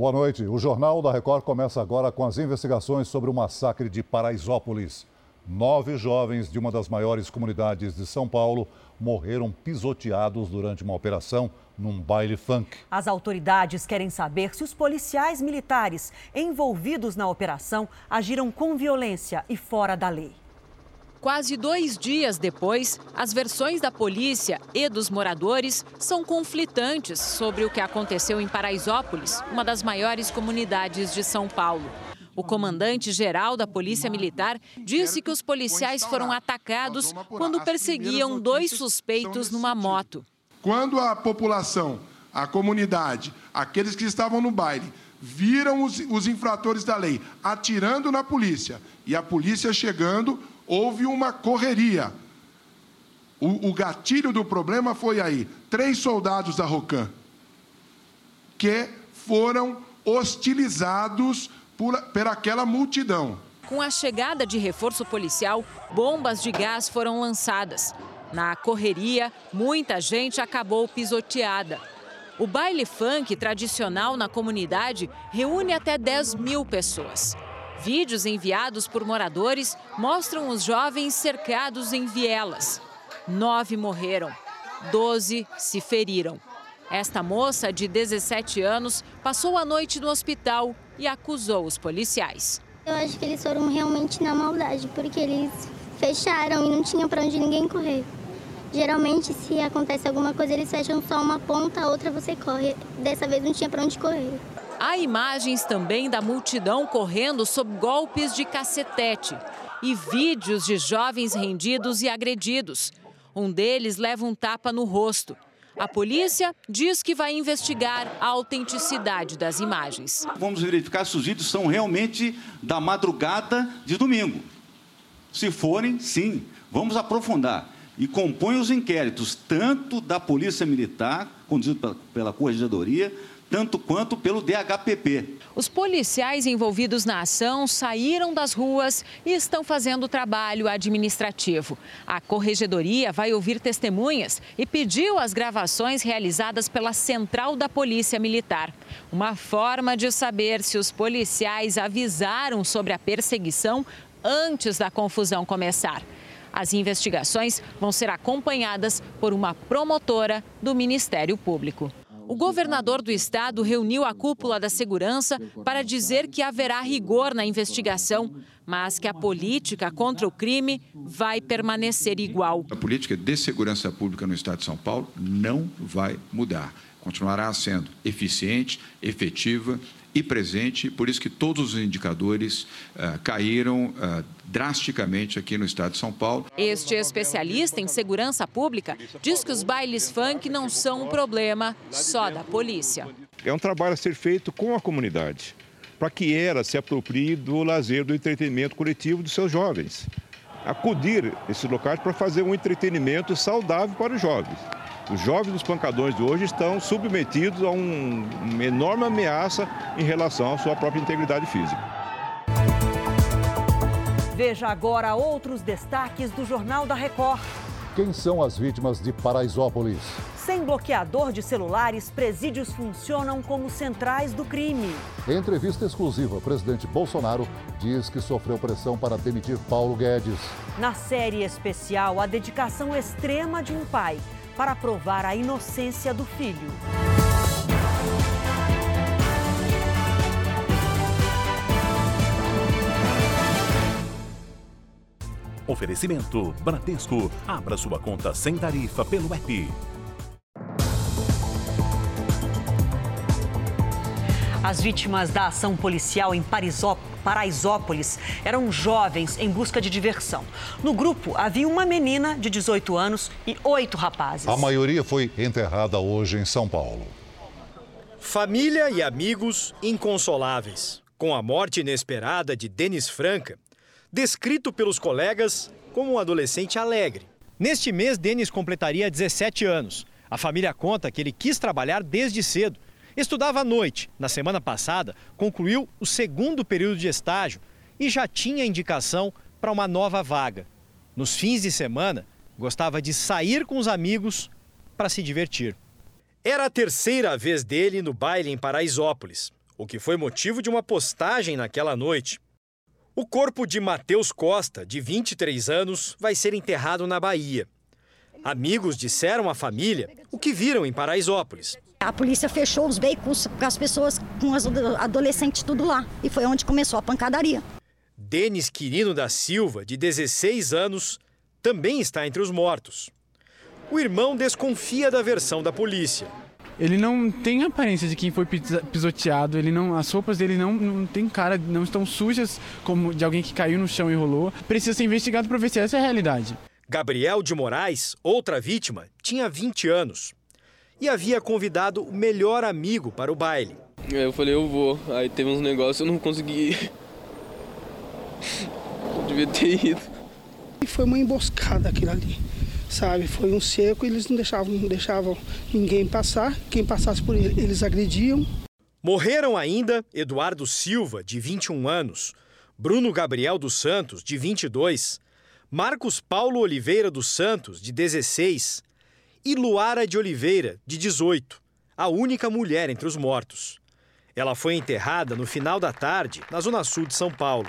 Boa noite. O Jornal da Record começa agora com as investigações sobre o massacre de Paraisópolis. Nove jovens de uma das maiores comunidades de São Paulo morreram pisoteados durante uma operação num baile funk. As autoridades querem saber se os policiais militares envolvidos na operação agiram com violência e fora da lei. Quase dois dias depois, as versões da polícia e dos moradores são conflitantes sobre o que aconteceu em Paraisópolis, uma das maiores comunidades de São Paulo. O comandante-geral da Polícia Militar disse que os policiais foram atacados quando perseguiam dois suspeitos numa moto. Quando a população, a comunidade, aqueles que estavam no baile, viram os, os infratores da lei atirando na polícia e a polícia chegando, houve uma correria. O, o gatilho do problema foi aí: três soldados da Rocan que foram hostilizados por, por aquela multidão. Com a chegada de reforço policial, bombas de gás foram lançadas. Na correria, muita gente acabou pisoteada. O baile funk tradicional na comunidade reúne até 10 mil pessoas. Vídeos enviados por moradores mostram os jovens cercados em vielas. Nove morreram, doze se feriram. Esta moça, de 17 anos, passou a noite no hospital e acusou os policiais. Eu acho que eles foram realmente na maldade, porque eles fecharam e não tinha para onde ninguém correr. Geralmente, se acontece alguma coisa, eles fecham só uma ponta, a outra você corre. Dessa vez não tinha para onde correr. Há imagens também da multidão correndo sob golpes de cacetete e vídeos de jovens rendidos e agredidos. Um deles leva um tapa no rosto. A polícia diz que vai investigar a autenticidade das imagens. Vamos verificar se os vídeos são realmente da madrugada de domingo. Se forem, sim, vamos aprofundar. E compõe os inquéritos, tanto da Polícia Militar, conduzido pela, pela Corregedoria, tanto quanto pelo DHPP. Os policiais envolvidos na ação saíram das ruas e estão fazendo trabalho administrativo. A corregedoria vai ouvir testemunhas e pediu as gravações realizadas pela Central da Polícia Militar. Uma forma de saber se os policiais avisaram sobre a perseguição antes da confusão começar. As investigações vão ser acompanhadas por uma promotora do Ministério Público. O governador do estado reuniu a cúpula da segurança para dizer que haverá rigor na investigação, mas que a política contra o crime vai permanecer igual. A política de segurança pública no estado de São Paulo não vai mudar. Continuará sendo eficiente, efetiva e presente, por isso que todos os indicadores uh, caíram uh, drasticamente aqui no estado de São Paulo. Este especialista em segurança pública diz que os bailes funk não são um problema só da polícia. É um trabalho a ser feito com a comunidade, para que ela se aproprie do lazer, do entretenimento coletivo dos seus jovens. Acudir esses locais para fazer um entretenimento saudável para os jovens. Os jovens dos pancadões de hoje estão submetidos a um, uma enorme ameaça em relação à sua própria integridade física. Veja agora outros destaques do Jornal da Record. Quem são as vítimas de Paraisópolis? Sem bloqueador de celulares, presídios funcionam como centrais do crime. Em entrevista exclusiva, o presidente Bolsonaro diz que sofreu pressão para demitir Paulo Guedes. Na série especial, a dedicação extrema de um pai para provar a inocência do filho. Oferecimento Bradesco. Abra sua conta sem tarifa pelo app. As vítimas da ação policial em Paraisópolis eram jovens em busca de diversão. No grupo havia uma menina de 18 anos e oito rapazes. A maioria foi enterrada hoje em São Paulo. Família e amigos inconsoláveis. Com a morte inesperada de Denis Franca, descrito pelos colegas como um adolescente alegre. Neste mês, Denis completaria 17 anos. A família conta que ele quis trabalhar desde cedo. Estudava à noite. Na semana passada, concluiu o segundo período de estágio e já tinha indicação para uma nova vaga. Nos fins de semana, gostava de sair com os amigos para se divertir. Era a terceira vez dele no baile em Paraisópolis. o que foi motivo de uma postagem naquela noite. O corpo de Matheus Costa, de 23 anos, vai ser enterrado na Bahia. Amigos disseram à família o que viram em Paraisópolis. A polícia fechou os veículos com as pessoas, com as adolescentes tudo lá. E foi onde começou a pancadaria. Denis Quirino da Silva, de 16 anos, também está entre os mortos. O irmão desconfia da versão da polícia. Ele não tem aparência de quem foi pisoteado, ele não, as roupas dele não, não tem cara, não estão sujas como de alguém que caiu no chão e rolou. Precisa ser investigado para ver se essa é a realidade. Gabriel de Moraes, outra vítima, tinha 20 anos e havia convidado o melhor amigo para o baile. Eu falei, eu vou. Aí teve uns negócios, eu não consegui ir. Eu devia ter ido. E foi uma emboscada aquilo ali sabe? Foi um cerco e eles não deixavam, não deixavam ninguém passar. Quem passasse por ele, eles agrediam. Morreram ainda Eduardo Silva, de 21 anos, Bruno Gabriel dos Santos, de 22, Marcos Paulo Oliveira dos Santos, de 16, e Luara de Oliveira, de 18, a única mulher entre os mortos. Ela foi enterrada no final da tarde, na zona sul de São Paulo.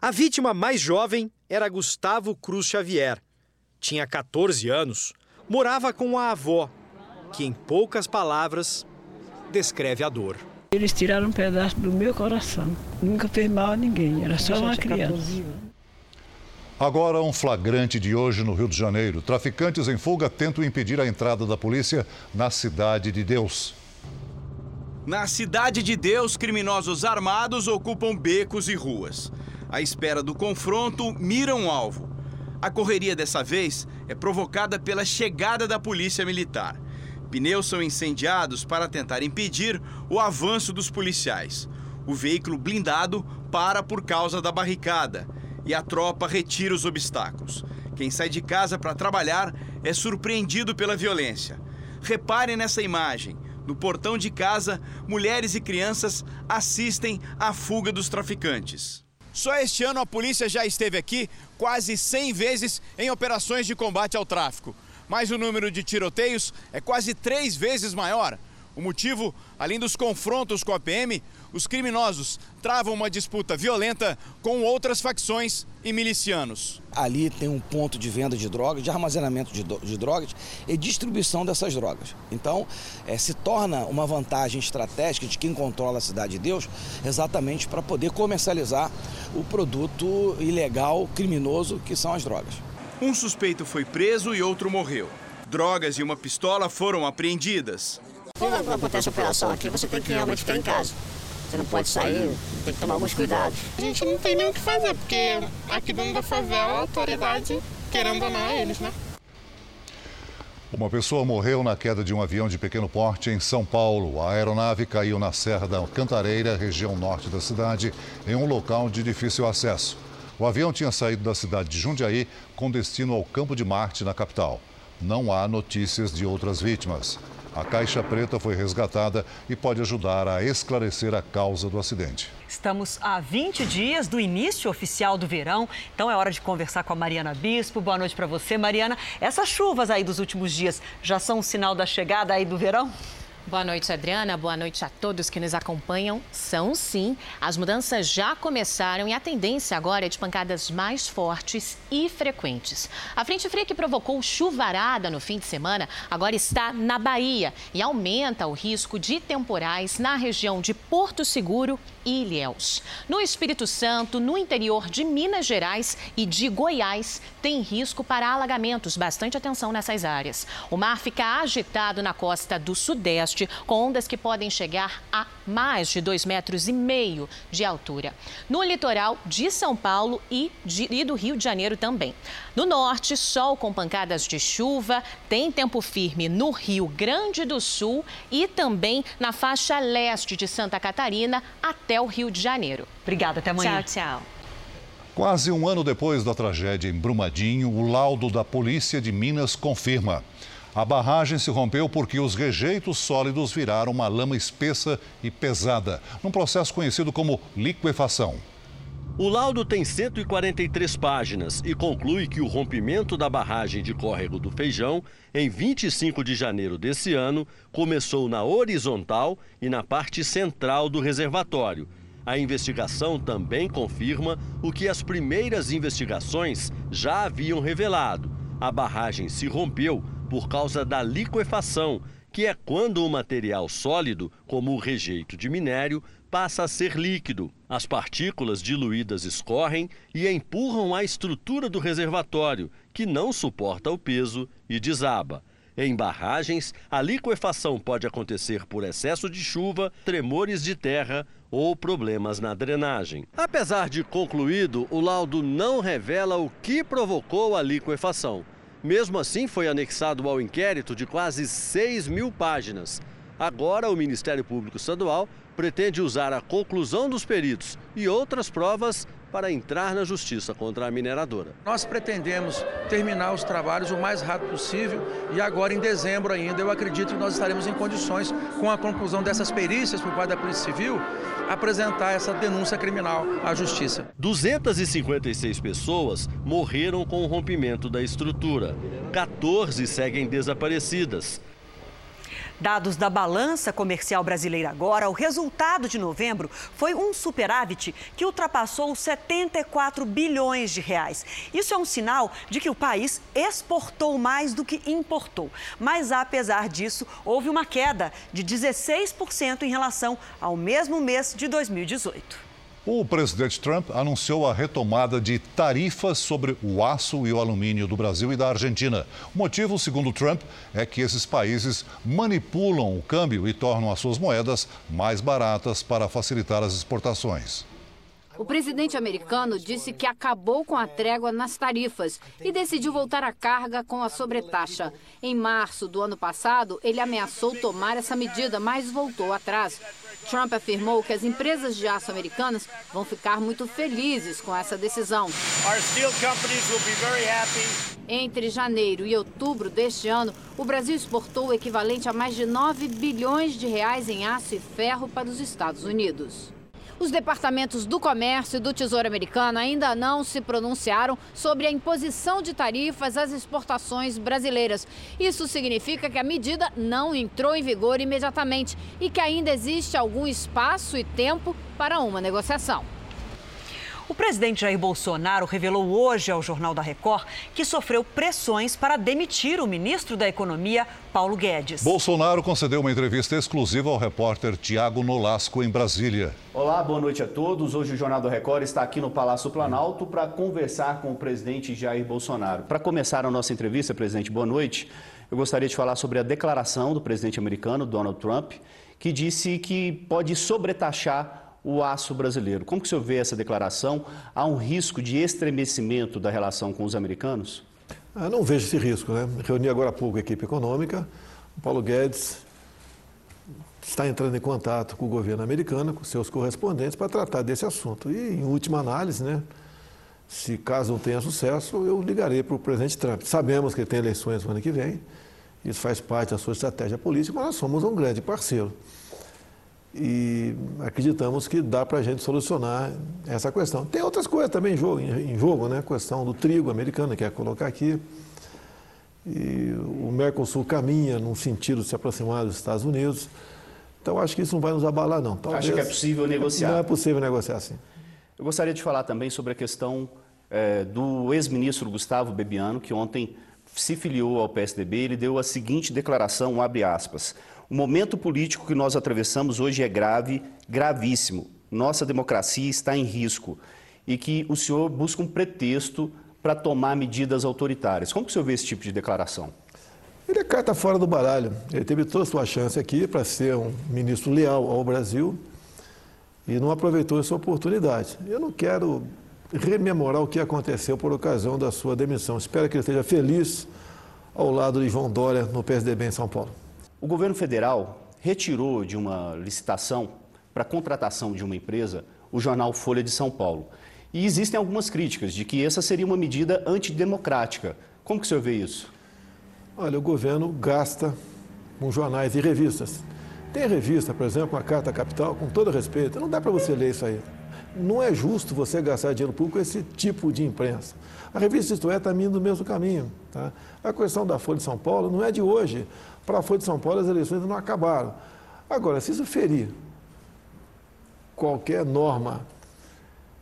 A vítima mais jovem era Gustavo Cruz Xavier. Tinha 14 anos, morava com a avó, que, em poucas palavras, descreve a dor. Eles tiraram um pedaço do meu coração. Nunca fez mal a ninguém, era só uma criança. Agora, um flagrante de hoje no Rio de Janeiro. Traficantes em fuga tentam impedir a entrada da polícia na Cidade de Deus. Na Cidade de Deus, criminosos armados ocupam becos e ruas à espera do confronto, miram o alvo. A correria dessa vez é provocada pela chegada da polícia militar. Pneus são incendiados para tentar impedir o avanço dos policiais. O veículo blindado para por causa da barricada e a tropa retira os obstáculos. Quem sai de casa para trabalhar é surpreendido pela violência. Reparem nessa imagem. No portão de casa, mulheres e crianças assistem à fuga dos traficantes. Só este ano a polícia já esteve aqui quase 100 vezes em operações de combate ao tráfico. Mas o número de tiroteios é quase três vezes maior. O motivo, além dos confrontos com a PM, os criminosos travam uma disputa violenta com outras facções e milicianos. Ali tem um ponto de venda de drogas, de armazenamento de, de drogas e distribuição dessas drogas. Então, é, se torna uma vantagem estratégica de quem controla a Cidade de Deus, exatamente para poder comercializar o produto ilegal, criminoso, que são as drogas. Um suspeito foi preso e outro morreu. Drogas e uma pistola foram apreendidas. Quando acontece a operação aqui, você tem que realmente ficar em casa. Você não pode sair, tem que tomar alguns cuidados. A gente não tem nem o que fazer, porque aqui dentro da favela, a autoridade, querendo ou não, é eles, né? Uma pessoa morreu na queda de um avião de pequeno porte em São Paulo. A aeronave caiu na Serra da Cantareira, região norte da cidade, em um local de difícil acesso. O avião tinha saído da cidade de Jundiaí com destino ao Campo de Marte, na capital. Não há notícias de outras vítimas. A caixa preta foi resgatada e pode ajudar a esclarecer a causa do acidente. Estamos a 20 dias do início oficial do verão, então é hora de conversar com a Mariana Bispo. Boa noite para você, Mariana. Essas chuvas aí dos últimos dias já são um sinal da chegada aí do verão? Boa noite, Adriana. Boa noite a todos que nos acompanham. São sim, as mudanças já começaram e a tendência agora é de pancadas mais fortes e frequentes. A frente fria que provocou chuvarada no fim de semana agora está na Bahia e aumenta o risco de temporais na região de Porto Seguro e Ilhéus. No Espírito Santo, no interior de Minas Gerais e de Goiás, tem risco para alagamentos. Bastante atenção nessas áreas. O mar fica agitado na costa do Sudeste com ondas que podem chegar a mais de dois metros e meio de altura. No litoral de São Paulo e, de, e do Rio de Janeiro também. No norte, sol com pancadas de chuva, tem tempo firme no Rio Grande do Sul e também na faixa leste de Santa Catarina até o Rio de Janeiro. Obrigada, até amanhã. Tchau, tchau. Quase um ano depois da tragédia em Brumadinho, o laudo da Polícia de Minas confirma. A barragem se rompeu porque os rejeitos sólidos viraram uma lama espessa e pesada, num processo conhecido como liquefação. O laudo tem 143 páginas e conclui que o rompimento da barragem de córrego do Feijão, em 25 de janeiro desse ano, começou na horizontal e na parte central do reservatório. A investigação também confirma o que as primeiras investigações já haviam revelado. A barragem se rompeu por causa da liquefação, que é quando o material sólido, como o rejeito de minério, passa a ser líquido. As partículas diluídas escorrem e empurram a estrutura do reservatório, que não suporta o peso e desaba. Em barragens, a liquefação pode acontecer por excesso de chuva, tremores de terra ou problemas na drenagem. Apesar de concluído, o laudo não revela o que provocou a liquefação. Mesmo assim, foi anexado ao inquérito de quase 6 mil páginas. Agora, o Ministério Público Estadual pretende usar a conclusão dos peritos e outras provas para entrar na justiça contra a mineradora. Nós pretendemos terminar os trabalhos o mais rápido possível e agora em dezembro ainda eu acredito que nós estaremos em condições, com a conclusão dessas perícias por parte da Polícia Civil, apresentar essa denúncia criminal à justiça. 256 pessoas morreram com o rompimento da estrutura. 14 seguem desaparecidas. Dados da balança comercial brasileira agora, o resultado de novembro foi um superávit que ultrapassou 74 bilhões de reais. Isso é um sinal de que o país exportou mais do que importou. Mas apesar disso, houve uma queda de 16% em relação ao mesmo mês de 2018. O presidente Trump anunciou a retomada de tarifas sobre o aço e o alumínio do Brasil e da Argentina. O motivo, segundo Trump, é que esses países manipulam o câmbio e tornam as suas moedas mais baratas para facilitar as exportações. O presidente americano disse que acabou com a trégua nas tarifas e decidiu voltar à carga com a sobretaxa. Em março do ano passado, ele ameaçou tomar essa medida, mas voltou atrás. Trump afirmou que as empresas de aço americanas vão ficar muito felizes com essa decisão. Entre janeiro e outubro deste ano, o Brasil exportou o equivalente a mais de 9 bilhões de reais em aço e ferro para os Estados Unidos. Os departamentos do Comércio e do Tesouro Americano ainda não se pronunciaram sobre a imposição de tarifas às exportações brasileiras. Isso significa que a medida não entrou em vigor imediatamente e que ainda existe algum espaço e tempo para uma negociação. O presidente Jair Bolsonaro revelou hoje ao Jornal da Record que sofreu pressões para demitir o ministro da Economia, Paulo Guedes. Bolsonaro concedeu uma entrevista exclusiva ao repórter Tiago Nolasco, em Brasília. Olá, boa noite a todos. Hoje o Jornal da Record está aqui no Palácio Planalto para conversar com o presidente Jair Bolsonaro. Para começar a nossa entrevista, presidente, boa noite. Eu gostaria de falar sobre a declaração do presidente americano, Donald Trump, que disse que pode sobretaxar o aço brasileiro. Como que o senhor vê essa declaração? Há um risco de estremecimento da relação com os americanos? Ah, não vejo esse risco. Né? Reuni agora há pouco a equipe econômica. O Paulo Guedes está entrando em contato com o governo americano, com seus correspondentes, para tratar desse assunto. E, em última análise, né, se caso não tenha sucesso, eu ligarei para o presidente Trump. Sabemos que ele tem eleições no ano que vem, isso faz parte da sua estratégia política, mas nós somos um grande parceiro e acreditamos que dá para a gente solucionar essa questão. Tem outras coisas também em jogo, em jogo né? a questão do trigo americano, que é colocar aqui. E o Mercosul caminha num sentido de se aproximar dos Estados Unidos. Então, acho que isso não vai nos abalar, não. Talvez, Acha que é possível negociar? Não é possível negociar assim. Eu gostaria de falar também sobre a questão é, do ex-ministro Gustavo Bebiano, que ontem se filiou ao PSDB. Ele deu a seguinte declaração, abre aspas, o momento político que nós atravessamos hoje é grave, gravíssimo. Nossa democracia está em risco e que o senhor busca um pretexto para tomar medidas autoritárias. Como que o senhor vê esse tipo de declaração? Ele é carta fora do baralho. Ele teve toda a sua chance aqui para ser um ministro leal ao Brasil e não aproveitou essa oportunidade. Eu não quero rememorar o que aconteceu por ocasião da sua demissão. Espero que ele esteja feliz ao lado de João Dória no PSDB em São Paulo. O governo federal retirou de uma licitação para contratação de uma empresa o jornal Folha de São Paulo. E existem algumas críticas de que essa seria uma medida antidemocrática. Como que o senhor vê isso? Olha, o governo gasta com jornais e revistas. Tem revista, por exemplo, a Carta Capital, com todo respeito, não dá para você ler isso aí. Não é justo você gastar dinheiro público com esse tipo de imprensa. A revista Isto É está indo no mesmo caminho. Tá? A questão da Folha de São Paulo não é de hoje. Para a Folha de São Paulo, as eleições não acabaram. Agora, se isso ferir qualquer norma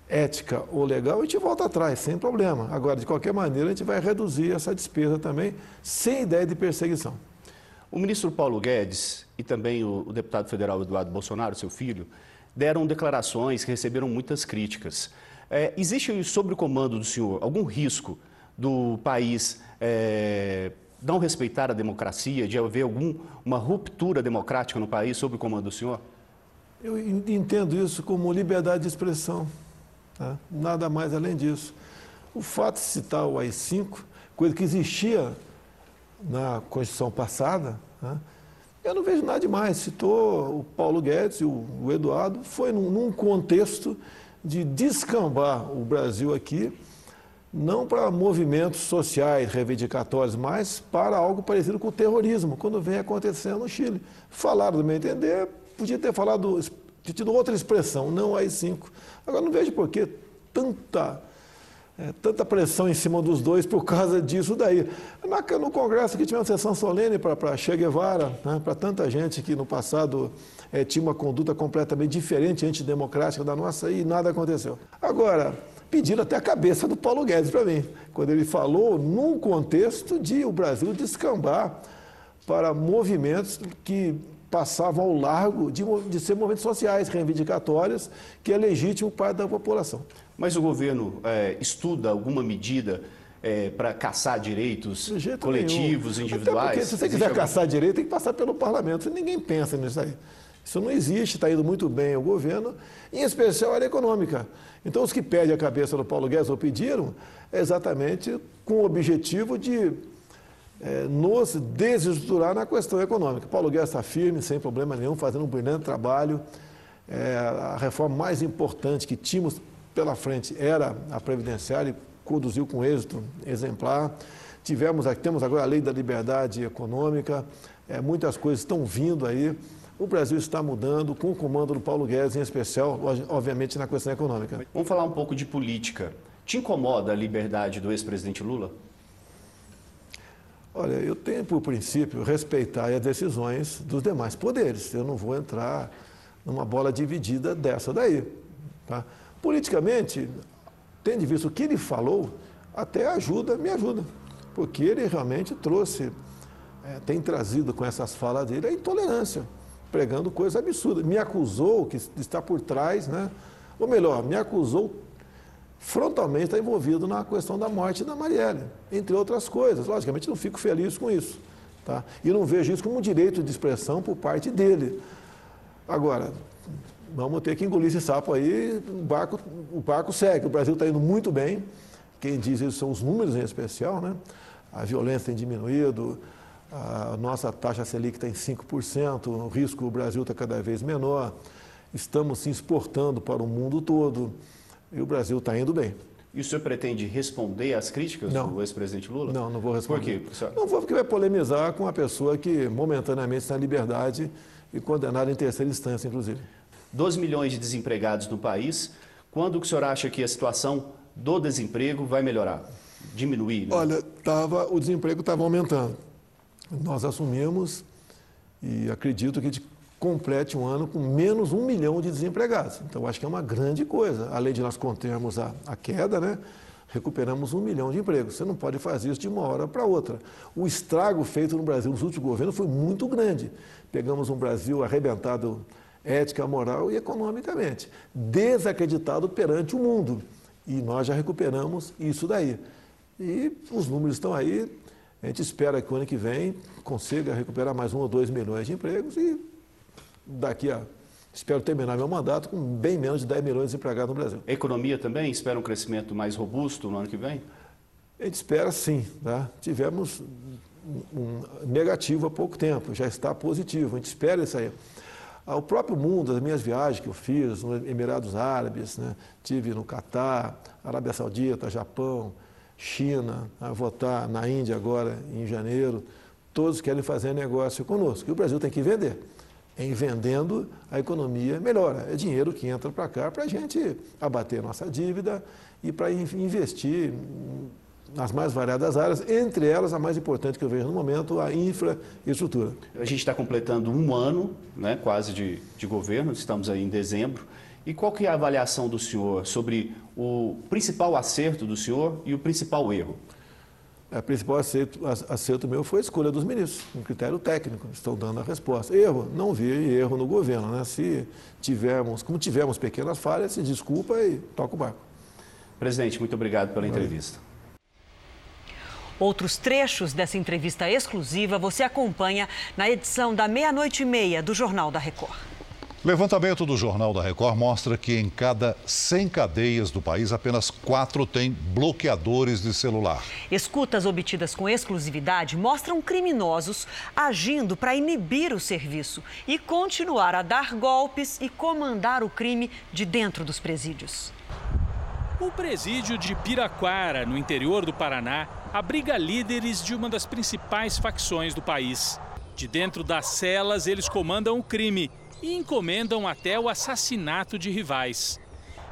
ética ou legal, a gente volta atrás, sem problema. Agora, de qualquer maneira, a gente vai reduzir essa despesa também, sem ideia de perseguição. O ministro Paulo Guedes e também o, o deputado federal Eduardo Bolsonaro, seu filho, deram declarações que receberam muitas críticas. É, existe, sobre o comando do senhor, algum risco do país é, não respeitar a democracia, de haver alguma ruptura democrática no país sob o comando do senhor? Eu entendo isso como liberdade de expressão. Tá? Nada mais além disso. O fato de citar o AI-5, coisa que existia na Constituição passada, né? Eu não vejo nada demais. Citou o Paulo Guedes e o, o Eduardo, foi num, num contexto de descambar o Brasil aqui, não para movimentos sociais reivindicatórios, mas para algo parecido com o terrorismo, quando vem acontecendo no Chile. Falaram, do meu entender, podia ter falado, tido outra expressão, não AI-5. Agora, não vejo por que tanta, é, tanta pressão em cima dos dois por causa disso daí. Na, no Congresso aqui tivemos sessão solene para Che Guevara, né, para tanta gente que no passado é, tinha uma conduta completamente diferente, antidemocrática da nossa, e nada aconteceu. Agora, pediram até a cabeça do Paulo Guedes para mim, quando ele falou num contexto de o Brasil descambar para movimentos que passavam ao largo de, de ser movimentos sociais, reivindicatórios, que é legítimo parte da população. Mas o governo é, estuda alguma medida é, para caçar direitos coletivos, nenhum. individuais? Porque, se você quiser caçar direito, tem que passar pelo parlamento. Ninguém pensa nisso aí. Isso não existe, está indo muito bem o governo, em especial a área econômica. Então, os que pedem a cabeça do Paulo Guedes ou pediram, é exatamente com o objetivo de é, nos desestruturar na questão econômica. Paulo Guedes está firme, sem problema nenhum, fazendo um brilhante trabalho. É, a reforma mais importante que tínhamos pela frente era a previdenciária e conduziu com êxito exemplar. Tivemos, temos agora a lei da liberdade econômica, é, muitas coisas estão vindo aí. O Brasil está mudando com o comando do Paulo Guedes, em especial, obviamente, na questão econômica. Vamos falar um pouco de política. Te incomoda a liberdade do ex-presidente Lula? Olha, eu tenho por princípio respeitar as decisões dos demais poderes. Eu não vou entrar numa bola dividida dessa daí. Tá? Politicamente, tendo visto o que ele falou, até ajuda, me ajuda. Porque ele realmente trouxe, é, tem trazido com essas falas dele a intolerância, pregando coisas absurdas. Me acusou que está por trás, né? ou melhor, me acusou frontalmente está envolvido na questão da morte da Marielle, entre outras coisas. Logicamente, não fico feliz com isso. Tá? E não vejo isso como um direito de expressão por parte dele. Agora, vamos ter que engolir esse sapo aí, o barco, o barco segue. O Brasil está indo muito bem. Quem diz isso são os números em especial, né? A violência tem diminuído, a nossa taxa Selic está em 5%, o risco do Brasil está cada vez menor. Estamos se exportando para o mundo todo e o Brasil está indo bem. E o senhor pretende responder às críticas não. do ex-presidente Lula? Não, não vou responder. Por quê? Não vou porque vai polemizar com uma pessoa que momentaneamente está em liberdade e condenada em terceira instância, inclusive. 12 milhões de desempregados no país. Quando o senhor acha que a situação do desemprego vai melhorar? Diminuir? Né? Olha, tava, o desemprego estava aumentando. Nós assumimos e acredito que a gente complete um ano com menos um milhão de desempregados. Então, acho que é uma grande coisa. Além de nós contermos a, a queda, né? recuperamos um milhão de empregos. Você não pode fazer isso de uma hora para outra. O estrago feito no Brasil nos últimos governos foi muito grande. Pegamos um Brasil arrebentado ética, moral e economicamente, desacreditado perante o mundo. E nós já recuperamos isso daí. E os números estão aí. A gente espera que o ano que vem consiga recuperar mais um ou dois milhões de empregos e daqui a. Espero terminar meu mandato com bem menos de 10 milhões de empregados no Brasil. A economia também espera um crescimento mais robusto no ano que vem? A gente espera sim. Tá? Tivemos um negativo há pouco tempo, já está positivo. A gente espera isso aí. Ah, o próprio mundo, as minhas viagens que eu fiz nos Emirados Árabes, né? tive no Catar, Arábia Saudita, Japão, China, vou estar na Índia agora em janeiro, todos querem fazer negócio conosco. E o Brasil tem que vender em vendendo, a economia melhora. É dinheiro que entra para cá para a gente abater nossa dívida e para investir nas mais variadas áreas, entre elas a mais importante que eu vejo no momento, a infraestrutura. A gente está completando um ano, né, quase de, de governo, estamos aí em dezembro. E qual que é a avaliação do senhor sobre o principal acerto do senhor e o principal erro? O principal acerto, acerto meu foi a escolha dos ministros, um critério técnico, estou dando a resposta. Erro, não vi erro no governo, né? Se tivermos, como tivemos pequenas falhas, se desculpa e toca o barco. Presidente, muito obrigado pela entrevista. Outros trechos dessa entrevista exclusiva você acompanha na edição da meia-noite e meia do Jornal da Record. Levantamento do Jornal da Record mostra que em cada 100 cadeias do país, apenas quatro têm bloqueadores de celular. Escutas obtidas com exclusividade mostram criminosos agindo para inibir o serviço e continuar a dar golpes e comandar o crime de dentro dos presídios. O presídio de Piraquara, no interior do Paraná, abriga líderes de uma das principais facções do país. De dentro das celas, eles comandam o crime e encomendam até o assassinato de rivais.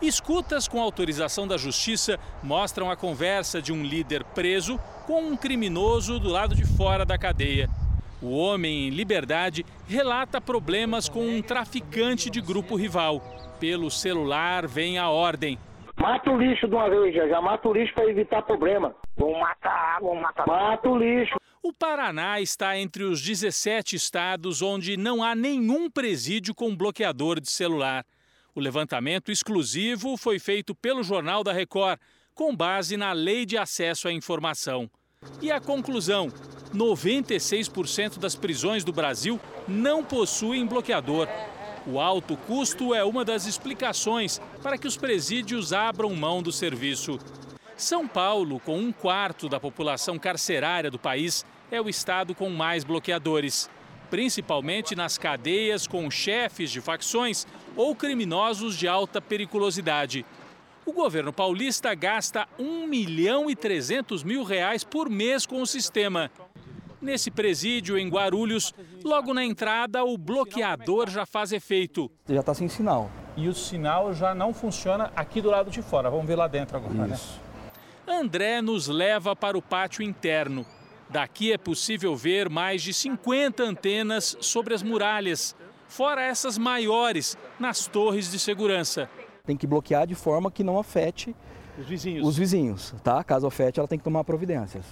Escutas com autorização da justiça mostram a conversa de um líder preso com um criminoso do lado de fora da cadeia. O homem em liberdade relata problemas com um traficante de grupo rival. Pelo celular vem a ordem: Mata o lixo de uma vez, já, já mata o lixo para evitar problema. Vamos matar, vamos matar. Mata o lixo. O Paraná está entre os 17 estados onde não há nenhum presídio com bloqueador de celular. O levantamento exclusivo foi feito pelo Jornal da Record, com base na Lei de Acesso à Informação. E a conclusão: 96% das prisões do Brasil não possuem bloqueador. O alto custo é uma das explicações para que os presídios abram mão do serviço. São Paulo, com um quarto da população carcerária do país, é o estado com mais bloqueadores, principalmente nas cadeias com chefes de facções ou criminosos de alta periculosidade. O governo paulista gasta 1 milhão e 300 mil reais por mês com o sistema. Nesse presídio, em Guarulhos, logo na entrada, o bloqueador já faz efeito. Já está sem sinal. E o sinal já não funciona aqui do lado de fora. Vamos ver lá dentro agora, né? Isso. né? André nos leva para o pátio interno. Daqui é possível ver mais de 50 antenas sobre as muralhas, fora essas maiores, nas torres de segurança. Tem que bloquear de forma que não afete os vizinhos. Os vizinhos, tá? Caso afete, ela tem que tomar providências.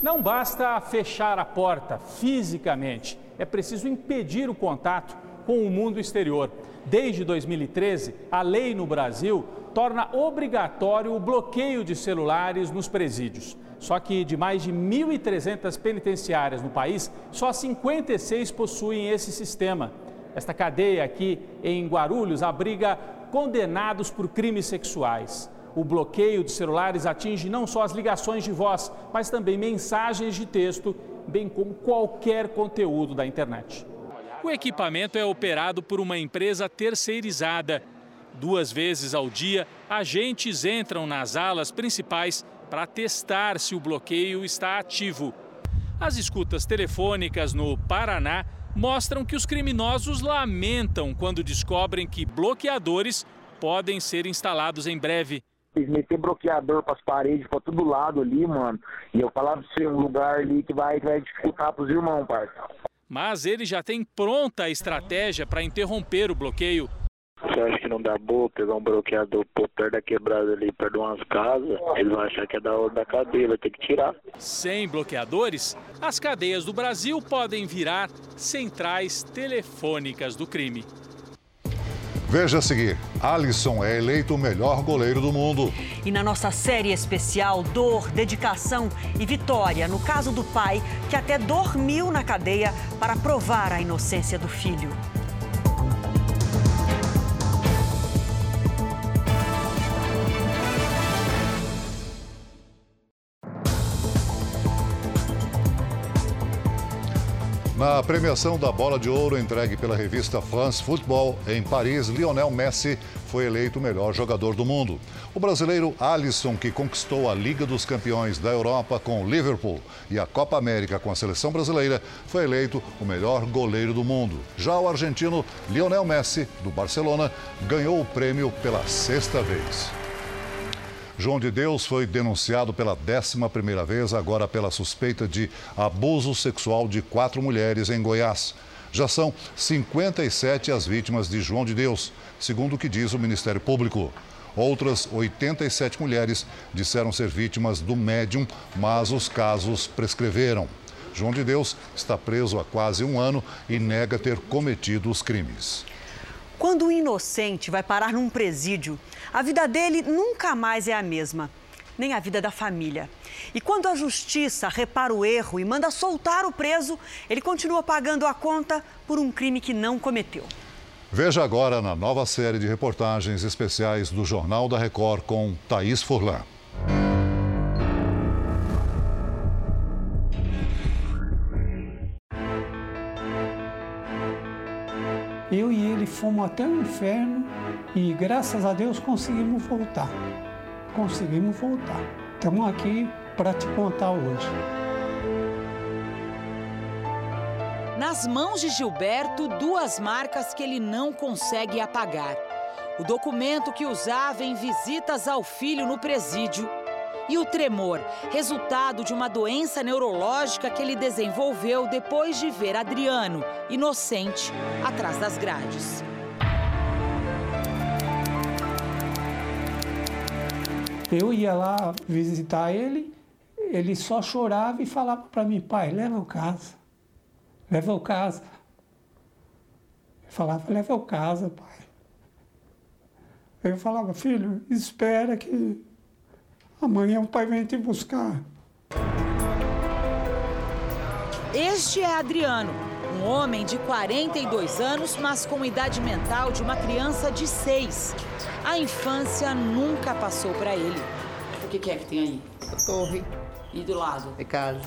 Não basta fechar a porta fisicamente, é preciso impedir o contato com o mundo exterior. Desde 2013, a lei no Brasil torna obrigatório o bloqueio de celulares nos presídios. Só que de mais de 1.300 penitenciárias no país, só 56 possuem esse sistema. Esta cadeia aqui em Guarulhos abriga condenados por crimes sexuais. O bloqueio de celulares atinge não só as ligações de voz, mas também mensagens de texto, bem como qualquer conteúdo da internet. O equipamento é operado por uma empresa terceirizada. Duas vezes ao dia, agentes entram nas alas principais para testar se o bloqueio está ativo. As escutas telefônicas no Paraná mostram que os criminosos lamentam quando descobrem que bloqueadores podem ser instalados em breve. Eles meter bloqueador para as paredes, para todo lado ali, mano. E eu falava pra você, um lugar ali que vai, que vai dificultar pros irmãos, parça. Mas ele já tem pronta a estratégia para interromper o bloqueio. Você acha que não dá boa pegar um bloqueador por perto da quebrada ali, perto de umas casas? Eles vão achar que é da hora da cadeia, vai ter que tirar. Sem bloqueadores, as cadeias do Brasil podem virar centrais telefônicas do crime. Veja a seguir: Alisson é eleito o melhor goleiro do mundo. E na nossa série especial Dor, Dedicação e Vitória, no caso do pai que até dormiu na cadeia para provar a inocência do filho. Na premiação da Bola de Ouro entregue pela revista France Football em Paris, Lionel Messi foi eleito o melhor jogador do mundo. O brasileiro Alisson, que conquistou a Liga dos Campeões da Europa com o Liverpool e a Copa América com a seleção brasileira, foi eleito o melhor goleiro do mundo. Já o argentino Lionel Messi, do Barcelona, ganhou o prêmio pela sexta vez. João de Deus foi denunciado pela 11ª vez, agora pela suspeita de abuso sexual de quatro mulheres em Goiás. Já são 57 as vítimas de João de Deus, segundo o que diz o Ministério Público. Outras 87 mulheres disseram ser vítimas do médium, mas os casos prescreveram. João de Deus está preso há quase um ano e nega ter cometido os crimes. Quando o inocente vai parar num presídio, a vida dele nunca mais é a mesma, nem a vida da família. E quando a justiça repara o erro e manda soltar o preso, ele continua pagando a conta por um crime que não cometeu. Veja agora na nova série de reportagens especiais do Jornal da Record com Thaís Furlan. Eu e ele fomos até o inferno e graças a Deus conseguimos voltar. Conseguimos voltar. Estamos aqui para te contar hoje. Nas mãos de Gilberto, duas marcas que ele não consegue apagar. O documento que usava em visitas ao filho no presídio e o tremor, resultado de uma doença neurológica que ele desenvolveu depois de ver Adriano, inocente, atrás das grades. Eu ia lá visitar ele, ele só chorava e falava para mim, pai, leva o casa, leva o casa. Eu falava, leva o casa, pai. Eu falava, filho, espera que Amanhã o pai vem te buscar. Este é Adriano, um homem de 42 anos, mas com idade mental de uma criança de 6. A infância nunca passou para ele. O que, que é que tem aí? A torre. E do lado? É casa.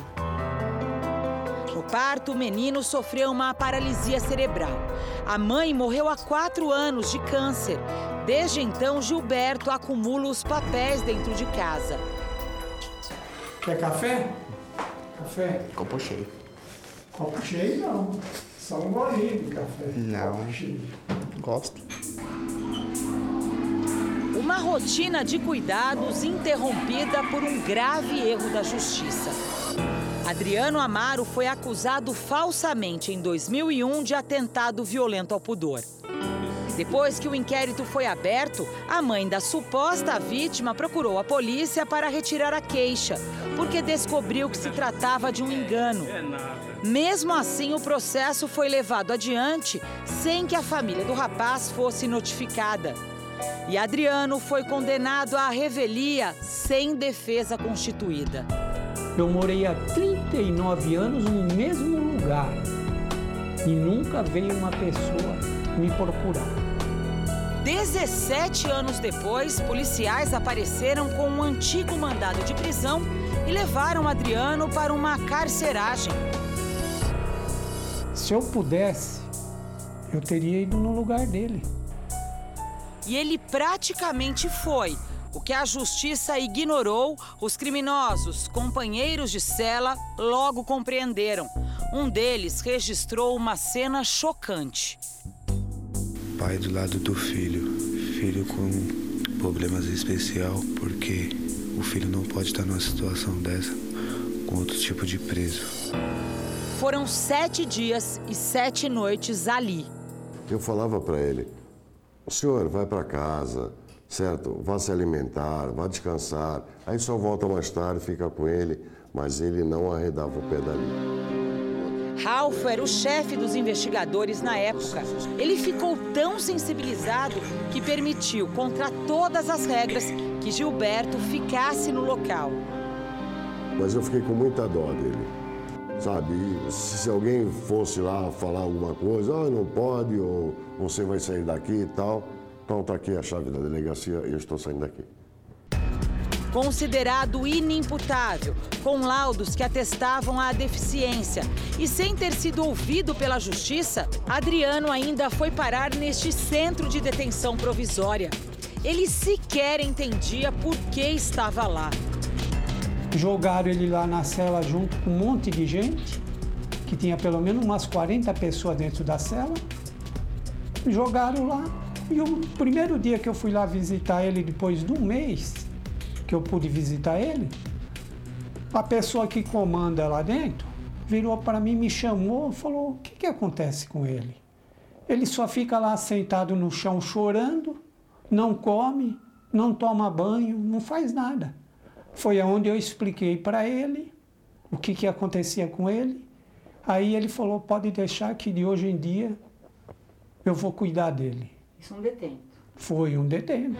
No parto, o menino sofreu uma paralisia cerebral. A mãe morreu há quatro anos de câncer. Desde então, Gilberto acumula os papéis dentro de casa. Quer café? Café? Copo cheio. Copo cheio não. Só um golinho de café. Não. Gosto. Uma rotina de cuidados interrompida por um grave erro da justiça. Adriano Amaro foi acusado falsamente em 2001 de atentado violento ao pudor. Depois que o inquérito foi aberto, a mãe da suposta vítima procurou a polícia para retirar a queixa, porque descobriu que se tratava de um engano. Mesmo assim, o processo foi levado adiante sem que a família do rapaz fosse notificada. E Adriano foi condenado à revelia sem defesa constituída. Eu morei há 39 anos no mesmo lugar e nunca veio uma pessoa me procurar. 17 anos depois, policiais apareceram com um antigo mandado de prisão e levaram Adriano para uma carceragem. Se eu pudesse, eu teria ido no lugar dele. E ele praticamente foi. O que a justiça ignorou, os criminosos, companheiros de cela, logo compreenderam. Um deles registrou uma cena chocante. Pai do lado do filho, filho com problemas especial, porque o filho não pode estar numa situação dessa com outro tipo de preso. Foram sete dias e sete noites ali. Eu falava para ele: o senhor vai para casa, certo? Vá se alimentar, vá descansar. Aí só volta mais tarde, fica com ele. Mas ele não arredava o pé dali. Ralph era o chefe dos investigadores na época. Ele ficou tão sensibilizado que permitiu, contra todas as regras, que Gilberto ficasse no local. Mas eu fiquei com muita dó dele. Sabe, se alguém fosse lá falar alguma coisa, ah, não pode, ou você vai sair daqui e tal. Então tá aqui a chave da delegacia e eu estou saindo daqui. Considerado inimputável, com laudos que atestavam a deficiência e sem ter sido ouvido pela justiça, Adriano ainda foi parar neste centro de detenção provisória. Ele sequer entendia por que estava lá. Jogaram ele lá na cela junto com um monte de gente, que tinha pelo menos umas 40 pessoas dentro da cela. Jogaram lá. E o primeiro dia que eu fui lá visitar ele, depois de um mês que eu pude visitar ele, a pessoa que comanda lá dentro virou para mim, me chamou falou: O que, que acontece com ele? Ele só fica lá sentado no chão chorando, não come, não toma banho, não faz nada. Foi aonde eu expliquei para ele o que, que acontecia com ele. Aí ele falou: pode deixar que de hoje em dia eu vou cuidar dele. Isso é um detento. Foi um detento.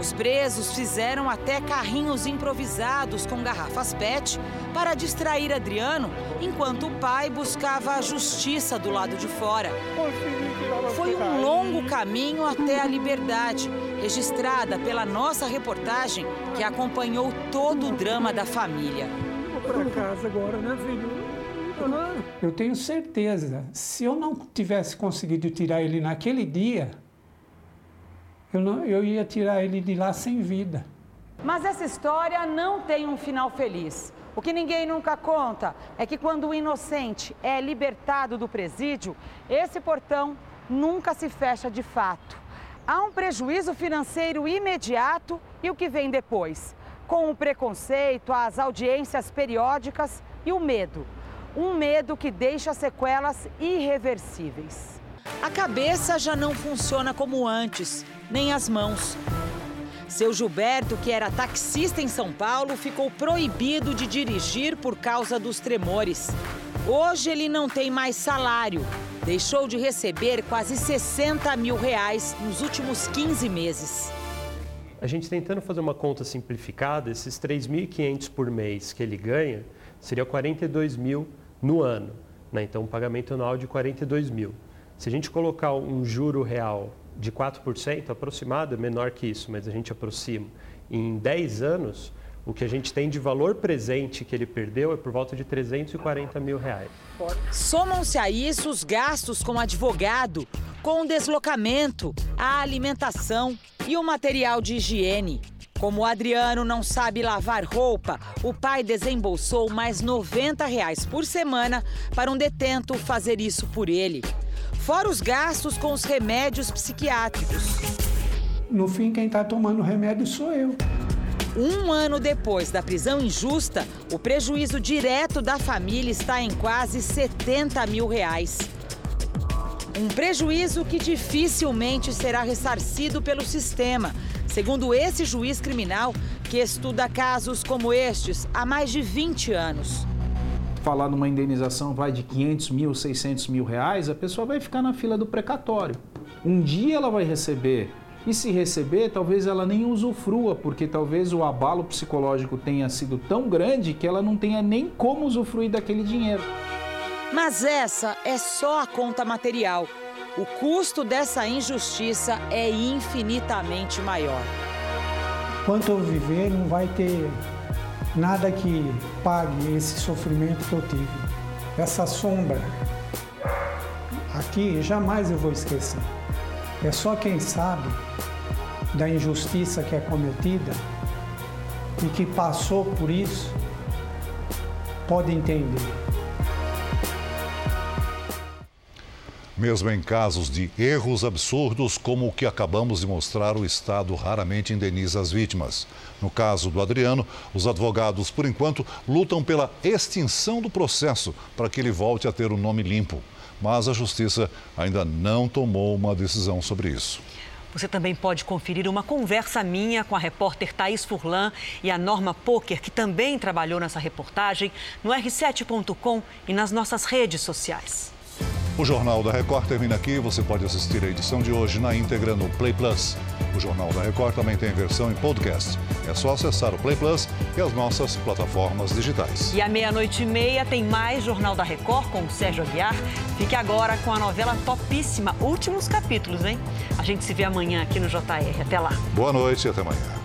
Os presos fizeram até carrinhos improvisados com garrafas PET para distrair Adriano, enquanto o pai buscava a justiça do lado de fora. Foi um longo caminho até a liberdade, registrada pela nossa reportagem que acompanhou todo o drama da família. Vou para casa agora, né, filho? Eu tenho certeza, se eu não tivesse conseguido tirar ele naquele dia, eu, não, eu ia tirar ele de lá sem vida. Mas essa história não tem um final feliz. O que ninguém nunca conta é que quando o inocente é libertado do presídio, esse portão nunca se fecha de fato. Há um prejuízo financeiro imediato e o que vem depois, com o preconceito, as audiências periódicas e o medo. Um medo que deixa sequelas irreversíveis. A cabeça já não funciona como antes, nem as mãos. Seu Gilberto, que era taxista em São Paulo, ficou proibido de dirigir por causa dos tremores. Hoje ele não tem mais salário. Deixou de receber quase 60 mil reais nos últimos 15 meses. A gente tentando fazer uma conta simplificada, esses 3.500 por mês que ele ganha, seria 42 mil no ano. Né? Então, um pagamento anual de 42 mil. Se a gente colocar um juro real de 4%, aproximado, é menor que isso, mas a gente aproxima, em 10 anos, o que a gente tem de valor presente que ele perdeu é por volta de 340 mil reais. Somam-se a isso os gastos com advogado, com o deslocamento, a alimentação e o material de higiene. Como o Adriano não sabe lavar roupa, o pai desembolsou mais 90 reais por semana para um detento fazer isso por ele. Fora os gastos com os remédios psiquiátricos. No fim, quem está tomando remédio sou eu. Um ano depois da prisão injusta, o prejuízo direto da família está em quase 70 mil reais. Um prejuízo que dificilmente será ressarcido pelo sistema, segundo esse juiz criminal que estuda casos como estes há mais de 20 anos. Falar numa indenização vai de 500 mil, 600 mil reais, a pessoa vai ficar na fila do precatório. Um dia ela vai receber e se receber, talvez ela nem usufrua, porque talvez o abalo psicológico tenha sido tão grande que ela não tenha nem como usufruir daquele dinheiro. Mas essa é só a conta material. O custo dessa injustiça é infinitamente maior. Enquanto eu viver, não vai ter nada que pague esse sofrimento que eu tive. Essa sombra aqui, jamais eu vou esquecer. É só quem sabe da injustiça que é cometida e que passou por isso pode entender. Mesmo em casos de erros absurdos, como o que acabamos de mostrar, o Estado raramente indeniza as vítimas. No caso do Adriano, os advogados, por enquanto, lutam pela extinção do processo para que ele volte a ter o nome limpo. Mas a Justiça ainda não tomou uma decisão sobre isso. Você também pode conferir uma conversa minha com a repórter Thaís Furlan e a Norma Poker, que também trabalhou nessa reportagem, no r7.com e nas nossas redes sociais. O Jornal da Record termina aqui. Você pode assistir a edição de hoje na íntegra no Play Plus. O Jornal da Record também tem versão em podcast. É só acessar o Play Plus e as nossas plataformas digitais. E à meia-noite e meia tem mais Jornal da Record com o Sérgio Aguiar. Fique agora com a novela topíssima, últimos capítulos, hein? A gente se vê amanhã aqui no JR. Até lá. Boa noite e até amanhã.